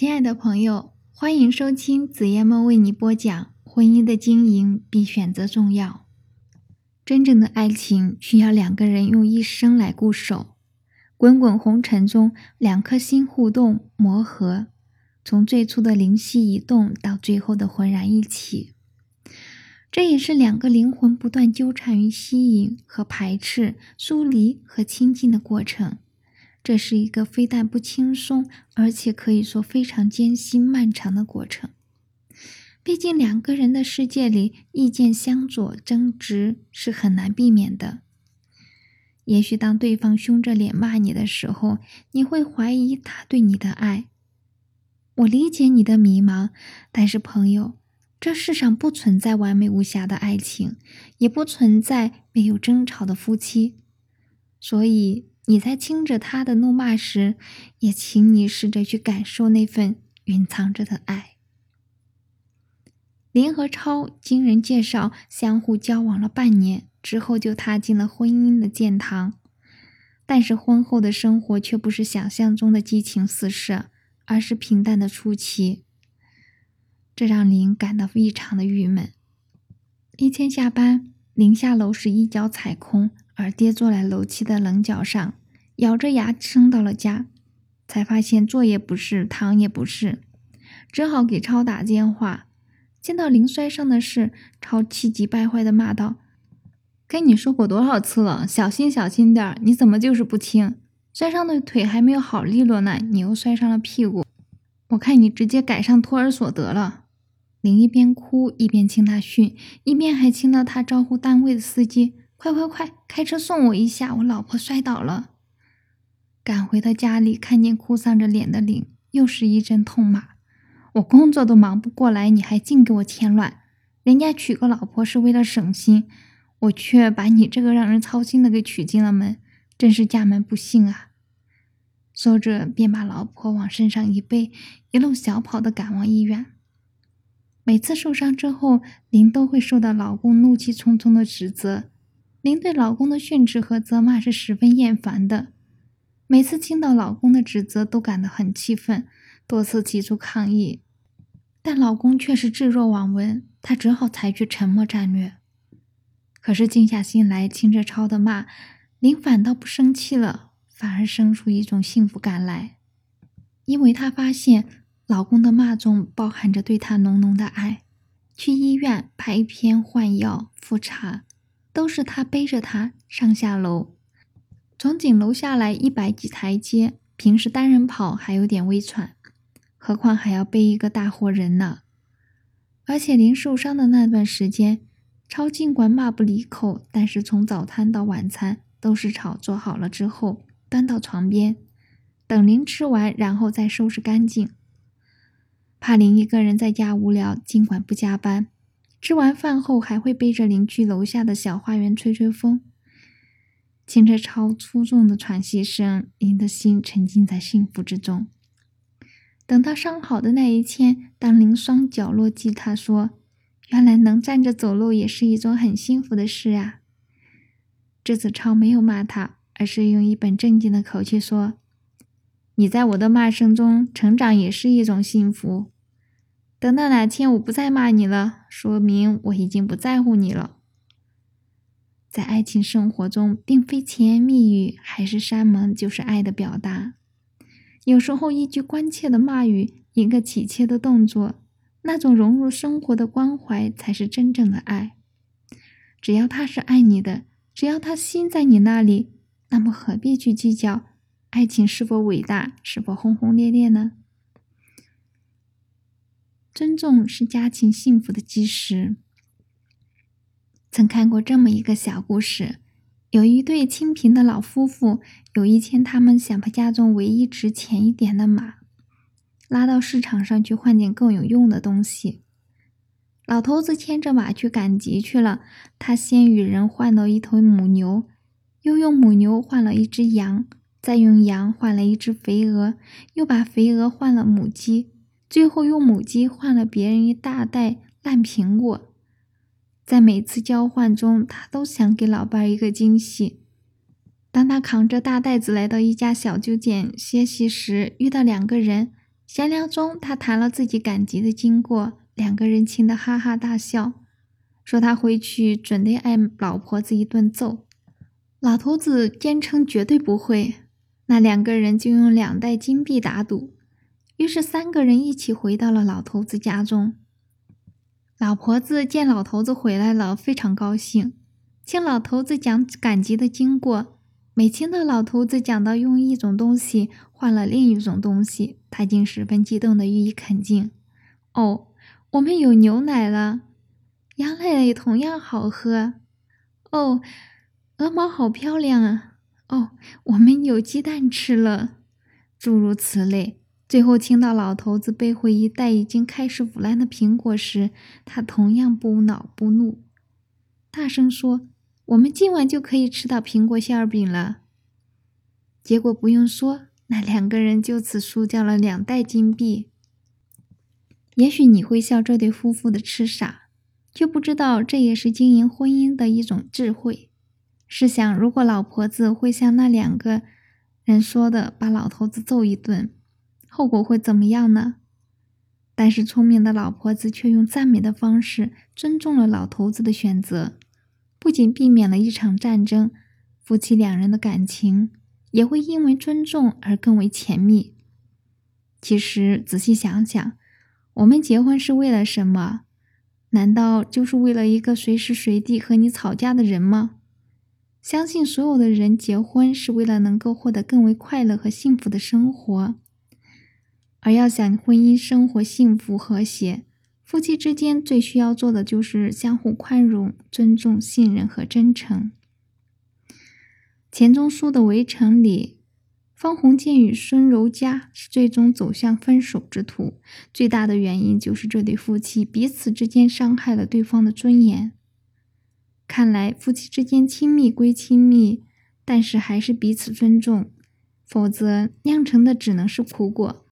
亲爱的朋友，欢迎收听紫夜梦为你播讲婚姻的经营比选择重要。真正的爱情需要两个人用一生来固守。滚滚红尘中，两颗心互动磨合，从最初的灵犀一动到最后的浑然一体，这也是两个灵魂不断纠缠于吸引和排斥、疏离和亲近的过程。这是一个非但不轻松，而且可以说非常艰辛漫长的过程。毕竟两个人的世界里，意见相左、争执是很难避免的。也许当对方凶着脸骂你的时候，你会怀疑他对你的爱。我理解你的迷茫，但是朋友，这世上不存在完美无瑕的爱情，也不存在没有争吵的夫妻，所以。你在听着他的怒骂时，也请你试着去感受那份蕴藏着的爱。林和超经人介绍相互交往了半年之后，就踏进了婚姻的殿堂。但是婚后的生活却不是想象中的激情四射，而是平淡的出奇。这让林感到异常的郁闷。一天下班，林下楼时一脚踩空，而跌坐在楼梯的棱角上。咬着牙撑到了家，才发现坐也不是，躺也不是，只好给超打电话。见到林摔伤的事，超气急败坏的骂道：“跟你说过多少次了，小心小心点儿你怎么就是不听？摔伤的腿还没有好利落呢，你又摔伤了屁股，我看你直接改上托儿所得了。”林一边哭一边听他训，一边还听到他招呼单位的司机：“快快快，开车送我一下，我老婆摔倒了。”赶回到家里，看见哭丧着脸的林，又是一阵痛骂：“我工作都忙不过来，你还净给我添乱！人家娶个老婆是为了省心，我却把你这个让人操心的给娶进了门，真是家门不幸啊！”说着，便把老婆往身上一背，一路小跑的赶往医院。每次受伤之后，林都会受到老公怒气冲冲的指责。林对老公的训斥和责骂是十分厌烦的。每次听到老公的指责，都感到很气愤，多次提出抗议，但老公却是置若罔闻，她只好采取沉默战略。可是静下心来听着超的骂，林反倒不生气了，反而生出一种幸福感来，因为她发现老公的骂中包含着对她浓浓的爱。去医院拍片、换药、复查，都是他背着她上下楼。从顶楼下来一百几台阶，平时单人跑还有点微喘，何况还要背一个大活人呢。而且临受伤的那段时间，超尽管骂不离口，但是从早餐到晚餐都是炒做好了之后端到床边，等林吃完，然后再收拾干净。怕林一个人在家无聊，尽管不加班，吃完饭后还会背着林去楼下的小花园吹吹风。听着超粗重的喘息声，林的心沉浸在幸福之中。等到伤好的那一天，当林双脚落地，他说：“原来能站着走路也是一种很幸福的事啊。”这次超没有骂他，而是用一本正经的口气说：“你在我的骂声中成长也是一种幸福。等到哪天我不再骂你了，说明我已经不在乎你了。”在爱情生活中，并非甜言蜜语，还是山盟，就是爱的表达。有时候，一句关切的骂语，一个体贴的动作，那种融入生活的关怀，才是真正的爱。只要他是爱你的，只要他心在你那里，那么何必去计较爱情是否伟大，是否轰轰烈烈呢？尊重是家庭幸福的基石。曾看过这么一个小故事：有一对清贫的老夫妇，有一天他们想把家中唯一值钱一点的马拉到市场上去换点更有用的东西。老头子牵着马去赶集去了，他先与人换了一头母牛，又用母牛换了一只羊，再用羊换了一只肥鹅，又把肥鹅换了母鸡，最后用母鸡换了别人一大袋烂苹果。在每次交换中，他都想给老伴儿一个惊喜。当他扛着大袋子来到一家小酒店歇息时，遇到两个人，闲聊中，他谈了自己赶集的经过，两个人亲得哈哈大笑，说他回去准得挨老婆子一顿揍。老头子坚称绝对不会，那两个人就用两袋金币打赌。于是三个人一起回到了老头子家中。老婆子见老头子回来了，非常高兴，听老头子讲赶集的经过。每听到老头子讲到用一种东西换了另一种东西，他竟十分激动地予以肯定。哦，我们有牛奶了，羊奶也同样好喝。哦，鹅毛好漂亮啊！哦，我们有鸡蛋吃了，诸如此类。最后听到老头子背回一袋已经开始腐烂的苹果时，他同样不恼不怒，大声说。我们今晚就可以吃到苹果馅儿饼了。结果不用说，那两个人就此输掉了两袋金币。也许你会笑这对夫妇的痴傻，却不知道这也是经营婚姻的一种智慧。试想，如果老婆子会像那两个人说的，把老头子揍一顿，后果会怎么样呢？但是聪明的老婆子却用赞美的方式尊重了老头子的选择。不仅避免了一场战争，夫妻两人的感情也会因为尊重而更为甜蜜。其实仔细想想，我们结婚是为了什么？难道就是为了一个随时随地和你吵架的人吗？相信所有的人结婚是为了能够获得更为快乐和幸福的生活，而要想婚姻生活幸福和谐。夫妻之间最需要做的就是相互宽容、尊重、信任和真诚。钱钟书的《围城》里，方鸿渐与孙柔嘉最终走向分手之途，最大的原因就是这对夫妻彼此之间伤害了对方的尊严。看来，夫妻之间亲密归亲密，但是还是彼此尊重，否则酿成的只能是苦果。